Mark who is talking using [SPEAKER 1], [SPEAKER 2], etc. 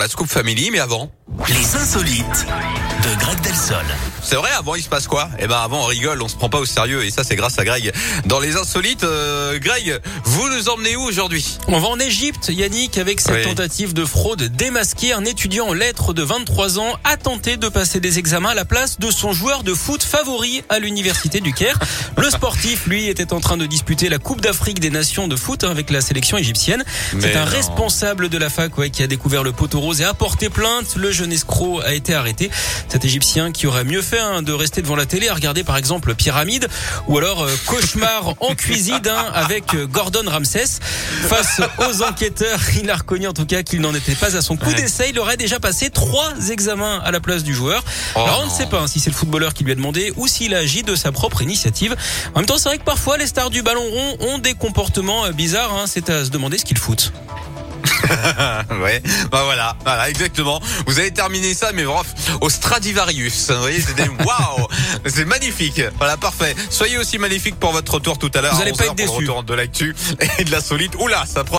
[SPEAKER 1] la Scoop Family, mais avant.
[SPEAKER 2] Les insolites de Greg Delsol.
[SPEAKER 1] C'est vrai, avant il se passe quoi? Eh ben avant on rigole, on se prend pas au sérieux et ça c'est grâce à Greg. Dans les insolites, euh, Greg, vous nous emmenez où aujourd'hui?
[SPEAKER 3] On va en Égypte, Yannick, avec cette
[SPEAKER 1] Oui.
[SPEAKER 3] tentative de fraude démasquée. Un étudiant en lettres de 23 ans a tenté de passer des examens à la place de son joueur de foot favori à l'université du Caire. Le sportif, lui, était en train de disputer la Coupe d'Afrique des Nations de foot hein, avec la sélection égyptienne. C'est un
[SPEAKER 1] non.
[SPEAKER 3] responsable de la fac ouais, qui a découvert le poteau rose et a porté plainte. Le jeune escroc a été arrêté. Cet Égyptien qui aurait mieux fait hein, de rester devant la télé à regarder par exemple Pyramide ou alors euh, Cauchemar en cuisine hein, avec euh, Gordon Ramsay. Face aux enquêteurs, il a reconnu en tout cas qu'il n'en était pas à son coup d'essai. Il aurait déjà passé trois examens à la place du joueur.
[SPEAKER 1] Oh
[SPEAKER 3] Alors on ne sait pas hein, si c'est le footballeur qui lui a demandé ou s'il agit de sa propre initiative. En même temps, c'est vrai que parfois les stars du ballon rond ont des comportements euh, bizarres. C'est à se demander ce qu'ils foutent.
[SPEAKER 1] ouais, bah voilà, voilà, exactement. Vous avez terminé ça, mais bref, au Stradivarius. Vous voyez, c'était waouh, c'est magnifique. Voilà, parfait. Soyez aussi magnifique pour votre retour tout à l'heure.
[SPEAKER 3] Vous
[SPEAKER 1] à
[SPEAKER 3] allez pas
[SPEAKER 1] 11h
[SPEAKER 3] être déçus.
[SPEAKER 1] retour de l'actu et de la solide. Oula, ça prend.